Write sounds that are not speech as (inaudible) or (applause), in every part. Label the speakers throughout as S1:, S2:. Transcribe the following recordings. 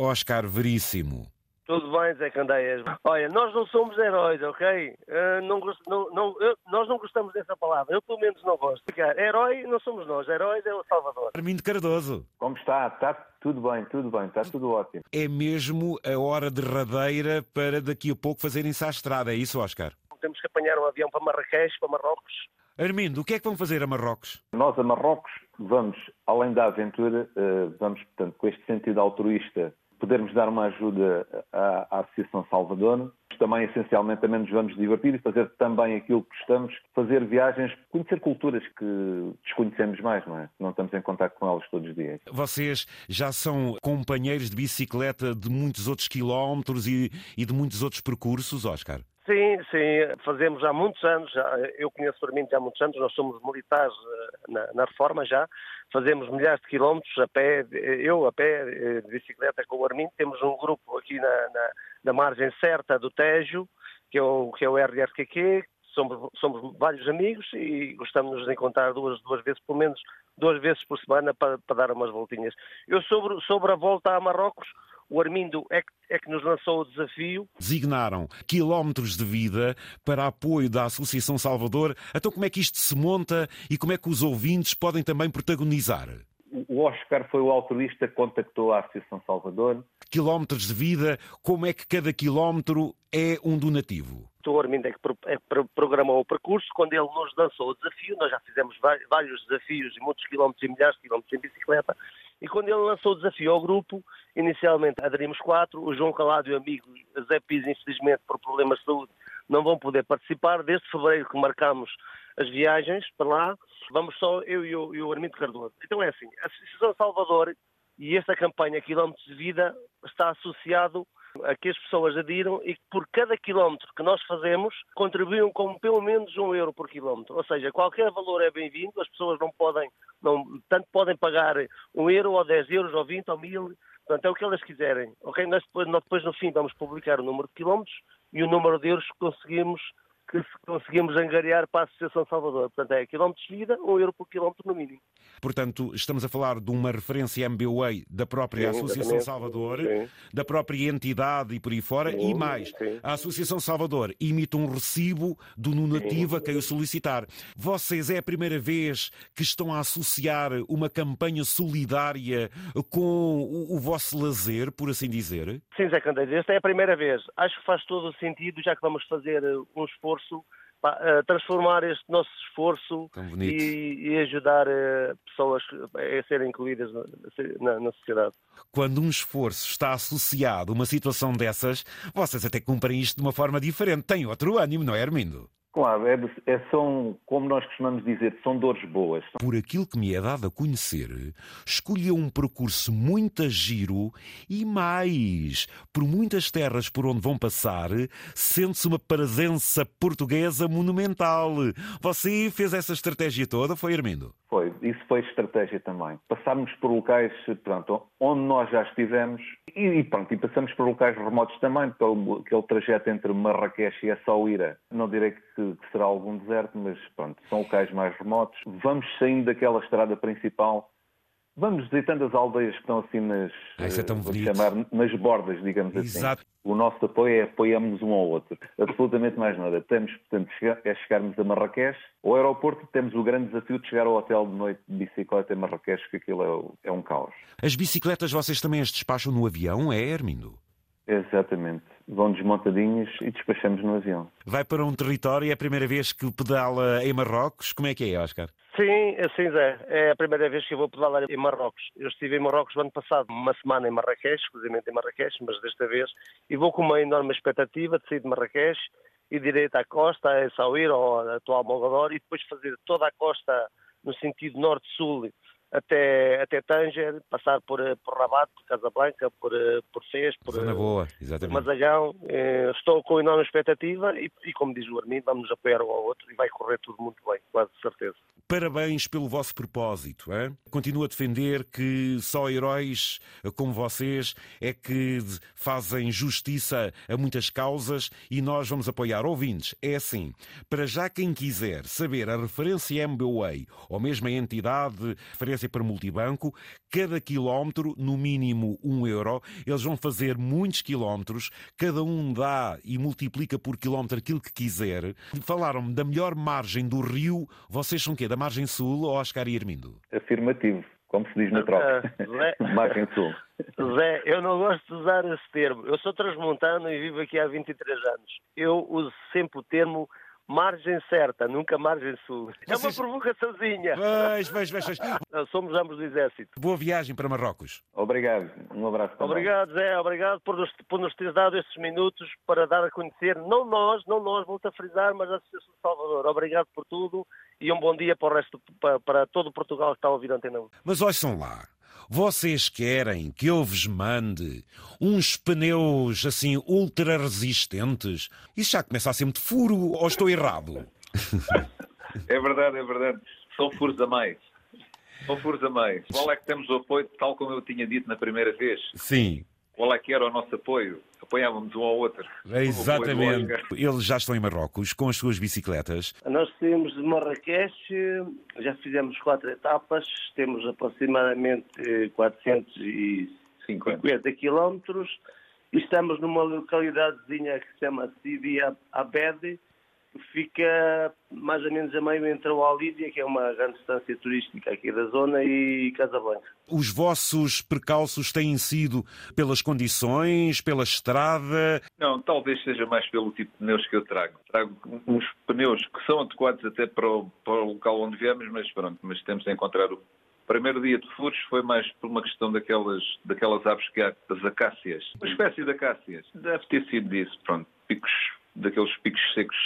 S1: Oscar Veríssimo.
S2: Tudo bem, Zé Candeias. Olha, nós não somos heróis, ok? Uh, não, não, não, eu, nós não gostamos dessa palavra. Eu, pelo menos, não gosto. Herói não somos nós. Heróis é o Salvador.
S1: Armindo Cardoso.
S3: Como está? Está tudo bem, tudo bem. Está tudo ótimo.
S1: É mesmo a hora derradeira para daqui a pouco fazerem-se à estrada. É isso, Oscar?
S2: Temos que apanhar um avião para Marrakech, para Marrocos.
S1: Armindo, o que é que vão fazer a Marrocos?
S3: Nós, a Marrocos, vamos, além da aventura, uh, vamos, portanto, com este sentido altruísta podermos dar uma ajuda à, à Associação Salvador. Também, essencialmente, também nos vamos divertir e fazer também aquilo que gostamos, fazer viagens, conhecer culturas que desconhecemos mais, não é? Não estamos em contato com elas todos os dias.
S1: Vocês já são companheiros de bicicleta de muitos outros quilómetros e, e de muitos outros percursos, Oscar?
S2: Sim, sim, fazemos há muitos anos, eu conheço Armindo há muitos anos, nós somos militares eh, na, na, reforma já, fazemos milhares de quilómetros a pé, eu a pé, eh, de bicicleta com o Armindo, temos um grupo aqui na, na, na margem certa do Tejo, que é o, que é o RRQQ, somos, somos vários amigos e gostamos de encontrar duas, duas vezes, pelo menos duas vezes por semana para, para dar umas voltinhas. Eu sobre, sobre a volta a Marrocos, o Armindo é que, é que nos lançou o desafio.
S1: Designaram quilómetros de vida para apoio da Associação Salvador. Então, como é que isto se monta e como é que os ouvintes podem também protagonizar?
S3: O Oscar foi o altruísta que contactou a Associação Salvador.
S1: Quilómetros de vida, como é que cada quilómetro é um donativo?
S2: O Armindo é que é programou o percurso. Quando ele nos lançou o desafio, nós já fizemos vários desafios e muitos quilómetros e milhares de quilómetros em bicicleta. E quando ele lançou o desafio ao grupo, inicialmente aderimos quatro, o João Calado e o amigo Zé Pires, infelizmente, por problemas de saúde, não vão poder participar. Desde fevereiro que marcamos as viagens para lá, vamos só eu e o, e o Armindo Cardoso. Então é assim, a Associação Salvador e esta campanha Quilómetros de Vida está associado a que as pessoas adiram e que por cada quilómetro que nós fazemos contribuem com pelo menos um euro por quilómetro. Ou seja, qualquer valor é bem-vindo, as pessoas não podem, não, tanto podem pagar um euro ou dez euros ou vinte ou mil, portanto é o que elas quiserem. Ok? Nós depois, nós depois no fim vamos publicar o número de quilómetros e o número de euros que conseguimos que conseguimos angariar para a Associação Salvador. Portanto, é quilómetros de vida, um euro por quilómetro no mínimo.
S1: Portanto, estamos a falar de uma referência MBWay da própria sim, Associação exatamente. Salvador, sim. da própria entidade e por aí fora, sim, e mais, a Associação Salvador emite um recibo do donativo a quem o solicitar. Vocês é a primeira vez que estão a associar uma campanha solidária com o, o vosso lazer, por assim dizer?
S2: Sim, Zé Candeias, esta é a primeira vez. Acho que faz todo o sentido, já que vamos fazer eh, um esforço para transformar este nosso esforço e, e, ajudar uh, pessoas a serem incluídas na, na, sociedade.
S1: Quando um esforço está associado a uma situação dessas, vocês até cumprem isto de uma forma diferente. Tem outro ânimo, não é, Armindo?
S3: Claro, é, é, são, como nós costumamos dizer, são dores boas.
S1: Por aquilo que me é dado a conhecer, escolheu um percurso muito a giro e mais, por muitas terras por onde vão passar, sente-se uma presença portuguesa monumental. Você fez essa estratégia toda, foi Armindo?
S3: Foi, isso foi estratégia também. Passámos por locais, pronto, onde nós já estivemos e, pronto, e passamos por locais remotos também, pelo aquele trajeto entre Marrakech e Essaouira. Não direi que, que será algum deserto, mas pronto, são locais mais remotos. Vamos saindo daquela estrada principal Vamos visitando as aldeias que estão assim nas,
S1: ah, é
S3: eh, chamar, nas bordas, digamos
S1: assim. Exato.
S3: assim. O nosso apoio é apoiarmos um ao outro. Absolutamente mais nada. Temos, portanto, é chegarmos a Marrakech. Ao aeroporto temos o grande desafio de chegar ao hotel de noite de bicicleta em Marrakech, que aquilo é, é um caos.
S1: As bicicletas vocês também as despacham no avião, é, Hermindo?
S3: Exatamente. Vão desmontadinhos e despachamos no avião.
S1: Vai para um território, é a primeira vez que pedala em Marrocos. Como é que é, Oscar?
S2: Sim, sim, Zé. É a primeira vez que eu vou pedalar em Marrocos. Eu estive em Marrocos no ano passado, uma semana em Marrakech, exclusivamente em Marrakech, mas desta vez, e vou com uma enorme expectativa de sair de Marrakech e direito à costa, a Essaouira ou a atual Mogador, e depois fazer toda a costa no sentido norte-sul até, até Tanger, passar por, por Rabat, por Casablanca, por, por Fez, por,
S1: Zona boa, exatamente.
S2: Mazagão. Eh, estou com enorme expectativa e, e, como diz o Armindo, vamos apoiar um ao outro e vai correr tudo muito bem, quase certeza.
S1: Parabéns pelo vosso propósito. Hein? Continuo a defender que só heróis como vocês é que fazem justiça a muitas causas e nós vamos apoiar. Ouvintes, é assim. Para já quem quiser saber a referência MBWay ou mesmo a entidade referência transferência para multibanco, cada quilómetro, no mínimo um euro. Eles vão fazer muitos quilómetros, cada um dá e multiplica por quilómetro aquilo que quiser. Falaram-me da melhor margem do rio. Vocês são quê? Da margem sul ou Oscar e Armindo?
S3: Afirmativo como se diz na tropa. Zé, (laughs) Margem Sul.
S2: Zé, eu não gosto de usar esse termo. Eu sou transmontano e vivo aqui há 23 anos. Eu uso sempre o termo margem certa, nunca margem sul. É uma provocaçãozinha.
S1: Vais, vais, vais, vais.
S2: Somos ambos do Exército.
S1: Boa viagem para Marrocos.
S3: Obrigado. Um abraço também.
S2: Obrigado, Zé. Obrigado por nos, por nos teres dado estes minutos para dar a conhecer, não nós, não nós, volto a frisar, mas a Associação de Salvador. Obrigado por tudo e um bom dia para o resto, para, para todo Portugal que está a ouvir a Antena 1.
S1: Mas ouçam lá. Vocês querem que eu vos mande uns pneus assim ultra resistentes? Isso já começa a ser muito furo ou estou errado? (laughs)
S4: É verdade, é verdade. São furos a mais. São furos a mais. Qual é que temos o apoio, tal como eu tinha dito na primeira vez?
S1: Sim.
S4: Qual é que era o nosso apoio? Apoiávamos um ao outro.
S1: É exatamente. Eles já estão em Marrocos com as suas bicicletas.
S2: Nós temos de Marrakech, já fizemos quatro etapas, temos aproximadamente 450 quilómetros e estamos numa localidadezinha que se chama Sidi Abed, fica mais ou menos a meio entre o Alídia, que é uma grande estância turística aqui da zona, e Casablanca.
S1: Os vossos percalços têm sido pelas condições, pela estrada?
S4: Não, talvez seja mais pelo tipo de pneus que eu trago. Trago uns pneus que são adequados até para o, para o local onde viemos, mas pronto, mas temos de encontrar o primeiro dia de furos foi mais por uma questão daquelas, daquelas aves que há, das acácias. Uma espécie de acácias. Deve ter sido disso, pronto. Picos, daqueles picos secos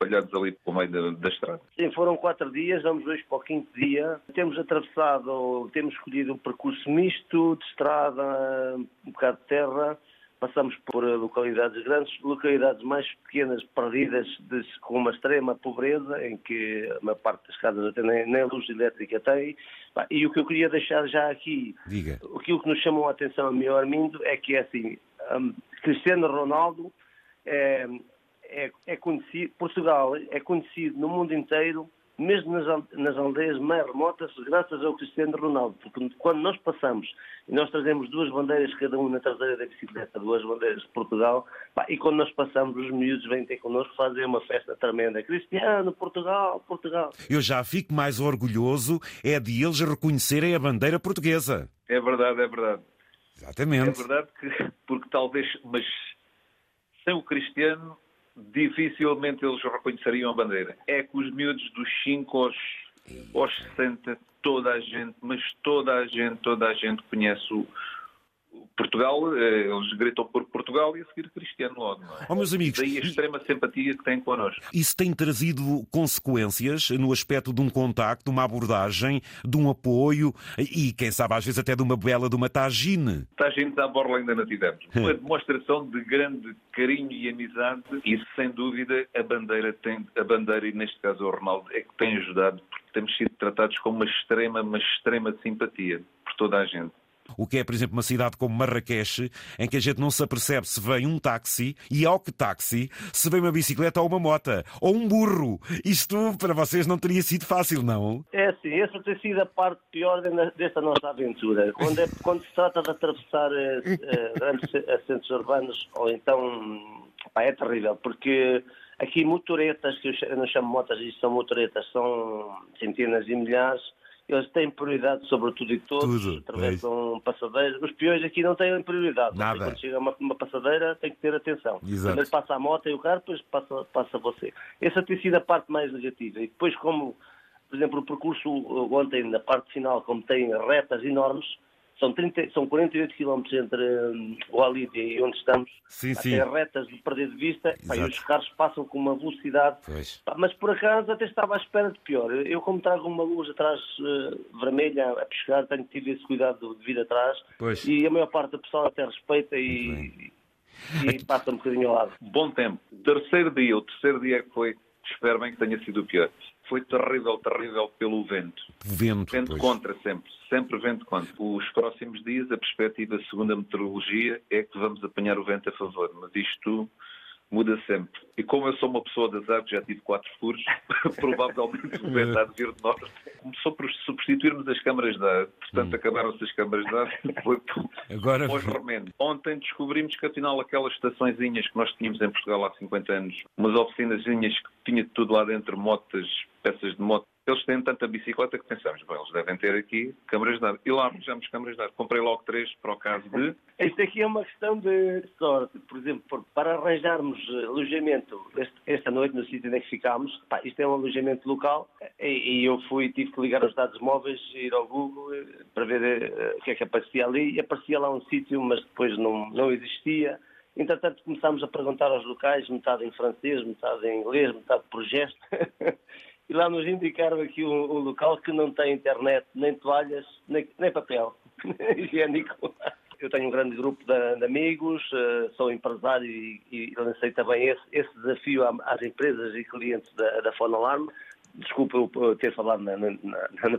S4: espalhados ali pelo meio da, da, estrada.
S2: Sim, foram quatro dias, vamos hoje para o quinto dia. Temos atravessado, temos escolhido um percurso misto de estrada, um bocado de terra. Passamos por localidades grandes, localidades mais pequenas, perdidas, de, com uma extrema pobreza, em que a maior parte das casas até nem, nem luz elétrica tem. E o que eu queria deixar já aqui,
S1: Diga.
S2: aquilo que nos chamou a atenção a mim, Armindo, é que é assim, um, Cristiano Ronaldo é, é, é conhecido, Portugal é conhecido no mundo inteiro, mesmo nas, nas aldeias mais remotas, graças ao Cristiano Ronaldo. Porque quando nós passamos e nós trazemos duas bandeiras, cada uma na traseira da bicicleta, duas bandeiras de Portugal, pá, e quando nós passamos, os miúdos vêm ter connosco fazer uma festa tremenda. Cristiano, Portugal, Portugal.
S1: Eu já fico mais orgulhoso é de eles reconhecerem a bandeira portuguesa.
S4: É verdade, é verdade.
S1: Exatamente.
S4: É verdade que, porque talvez, mas sem o Cristiano dificilmente eles reconheceriam a bandeira. É que os miúdos dos 5 aos, aos 60, toda a gente, mas toda a gente, toda a gente conhece o, Portugal, eh, eles gritam por Portugal e a seguir Cristiano logo. Não é?
S1: Oh, meus amigos,
S4: Daí a extrema simpatia que têm connosco.
S1: Isso tem trazido consequências no aspecto de um contacto, de uma abordagem, de um apoio e, quem sabe, às vezes até de uma bela, de uma tagine.
S4: Tagine à borla ainda não tivemos. Uma demonstração de grande carinho e amizade e, sem dúvida, a bandeira, tem, a bandeira e neste caso o Ronaldo, é que tem ajudado porque temos sido tratados com uma extrema, uma extrema simpatia por toda a gente.
S1: O que é, por exemplo, uma cidade como Marrakech, em que a gente não se apercebe se vem um táxi e ao que táxi, se vem uma bicicleta ou uma mota, ou um burro. Isto para vocês não teria sido fácil, não?
S2: É sim, essa tem sido a parte pior desta nossa aventura. Quando, é, quando se trata de atravessar eh, eh, grandes (laughs) centros urbanos, ou então, pá, é terrível, porque aqui motoretas, que eu não chamo motas, isto são motoretas, são centenas e milhares, eles têm prioridade sobre tudo e todos, tudo, atravessam é passadeiras. Os peões aqui não têm prioridade.
S1: Nada.
S2: Quando chega uma, uma passadeira tem que ter atenção. Exato. Primeiro passa a moto e o carro, depois passa, passa você. Essa tem sido a parte mais negativa. E depois, como, por exemplo, o percurso ontem, na parte final, como tem retas enormes, são, 30, são 48 km entre um, o Alídia e onde estamos.
S1: Sim, sim.
S2: retas de perder de vista. Pá, e os carros passam com uma velocidade. Pá, mas por acaso até estava à espera de pior. Eu, como trago uma luz atrás uh, vermelha a pescar, tenho tido esse cuidado de vir atrás.
S1: Pois.
S2: E a maior parte da pessoa até respeita e, e passa um bocadinho ao lado.
S4: Bom tempo. Terceiro dia. O terceiro dia é que foi. Espero bem que tenha sido o pior foi terrível, terrível pelo vento.
S1: Vento,
S4: vento
S1: pois.
S4: contra sempre, sempre vento contra. Os próximos dias, a perspectiva segundo a meteorologia é que vamos apanhar o vento a favor, mas isto muda sempre. E como eu sou uma pessoa azar, que já tive quatro furos, (laughs) provavelmente o vento há de vir de norte. Começou por substituirmos as câmaras de ar. Portanto, hum. acabaram-se as câmaras de ar. (laughs) Foi Agora... pós remendo. Ontem descobrimos que, afinal, aquelas estaçõezinhas que nós tínhamos em Portugal há 50 anos, umas oficinazinhas que tinha tudo lá dentro, motas, peças de moto, eles têm tanta bicicleta que pensamos, bom, eles devem ter aqui câmaras de ar. E lá arranjamos câmaras de ar. Comprei logo três para o caso de... (laughs)
S2: Isto aqui é uma questão de sorte. Por exemplo, para arranjarmos alojamento esta noite no sítio onde ficámos, pá, isto é um alojamento local e, eu fui, tive que ligar os dados móveis, ir ao Google eh, para ver eh, o que é que aparecia ali e aparecia lá um sítio, mas depois não, não existia. Entretanto, começámos a perguntar aos locais, metade em francês, metade em inglês, metade por gesto. (laughs) e lá nos indicaram aqui um, um, local que não tem internet, nem toalhas, nem, nem papel (laughs) higiênico. Eu tenho um grande grupo de, de amigos, uh, sou empresário e, e lancei também esse, esse desafio às empresas e clientes da, da Fone Alarme. Desculpa eu ter falado na, na, na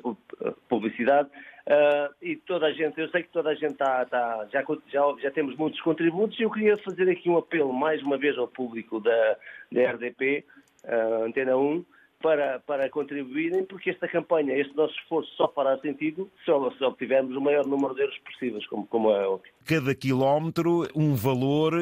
S2: publicidade. Uh, e toda a gente, eu sei que toda a gente está, está já, já, já, temos muitos contributos e eu queria fazer aqui um apelo mais uma vez ao público da, da RDP, uh, eh, Antena 1, para, para contribuírem, porque esta campanha, este nosso esforço só fará sentido se, obtivermos o maior número de euros possíveis, como, como é óbvio.
S1: Cada quilómetro, um valor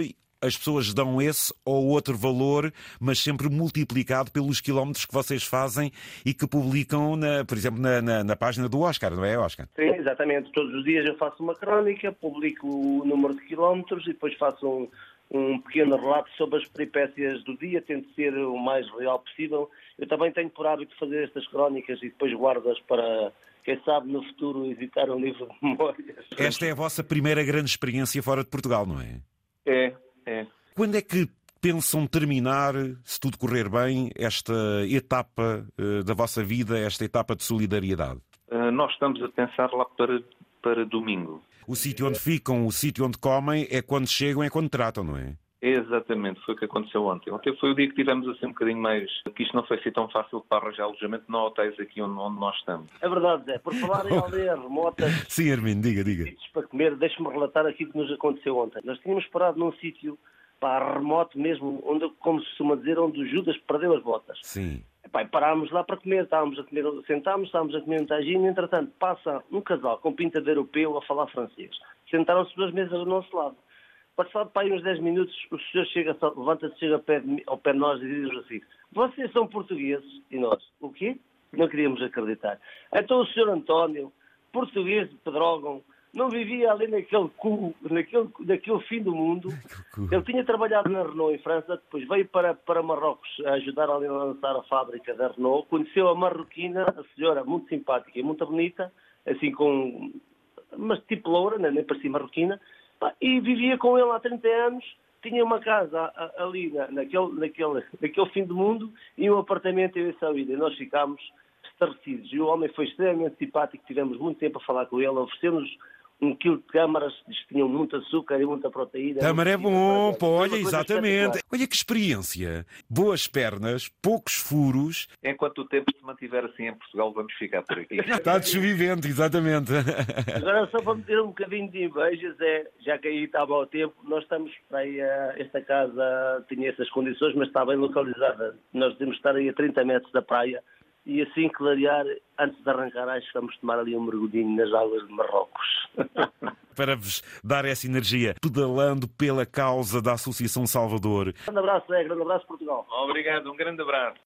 S1: as pessoas dão esse ou outro valor, mas sempre multiplicado pelos quilómetros que vocês fazem e que publicam, na, por exemplo, na, na, na, página do Oscar, não é, Oscar?
S2: Sim, exatamente. Todos os dias eu faço uma crónica, publico o número de quilómetros e depois faço um, um pequeno relato sobre as peripécias do dia, tento ser o mais real possível. Eu também tenho por hábito fazer estas crónicas e depois guardo-as para, quem sabe, no futuro editar um livro de memórias.
S1: Esta é a vossa primeira grande experiência fora de Portugal, não é?
S2: É, é.
S1: Quando é que pensam terminar, se tudo correr bem, esta etapa uh, da vossa vida, esta etapa de solidariedade?
S4: Uh, nós estamos a pensar lá para, para domingo.
S1: O sítio onde ficam, o sítio onde comem, é quando chegam, é quando tratam, não é?
S4: Exatamente, foi o que aconteceu ontem. Ontem foi o dia que tivemos assim um bocadinho mais. que isto não foi assim tão fácil para arranjar alojamento não hotéis aqui onde, onde, nós estamos.
S2: É verdade, Zé. Por falar em aldeias remotas. (laughs)
S1: Sim, Armin, diga, diga.
S2: Para comer, deixe-me relatar aqui o que nos aconteceu ontem. Nós tínhamos parado num sítio para remoto mesmo, onde, como se costuma dizer, onde o Judas perdeu as botas.
S1: Sim.
S2: Epá, parámos lá para comer, estávamos a comer, sentámos, estávamos a comer um tajinho, entretanto passa um casal com pinta de europeu a falar francês. Sentaram-se duas mesas do nosso lado. Passado para aí uns 10 minutos, o senhor chega, levanta-se, chega ao pé, de, ao pé de nós e diz assim, vocês são portugueses? E nós, o quê? Não queríamos acreditar. Então o senhor António, português de Pedrógão, não vivia ali naquele cu, naquele, naquele fim do mundo. (laughs) Ele tinha trabalhado na Renault em França, depois veio para, para Marrocos a ajudar ali a lançar a fábrica da Renault. Conheceu a marroquina, a senhora muito simpática e muito bonita, assim com. Mas tipo loura, né? nem parecia marroquina, e vivia com ele há 30 anos. Tinha uma casa ali naquele, naquele, naquele fim do mundo e um apartamento em Saúde. E nós ficámos estarrecidos. E o homem foi extremamente simpático, tivemos muito tempo a falar com ele, oferecemos um quilo de câmaras, tinham muito açúcar e muita proteína.
S1: Câmara é bom, pô, olha, exatamente. Olha que experiência. Boas pernas, poucos furos.
S4: Enquanto o tempo se mantiver assim em Portugal, vamos ficar por aqui. (laughs)
S1: Está desvivente, exatamente.
S2: Agora, só para meter um bocadinho de invejas, é, já que aí estava ao tempo, nós estamos para aí, esta casa tinha essas condições, mas está bem localizada. Nós devemos estar aí a 30 metros da praia e assim clarear, antes de arrancar, acho que vamos tomar ali um mergulhinho nas águas de Marrocos. (laughs)
S1: Para vos dar essa energia, pedalando pela causa da Associação Salvador.
S2: Um grande abraço, é, grande abraço, Portugal.
S4: Obrigado, um grande abraço.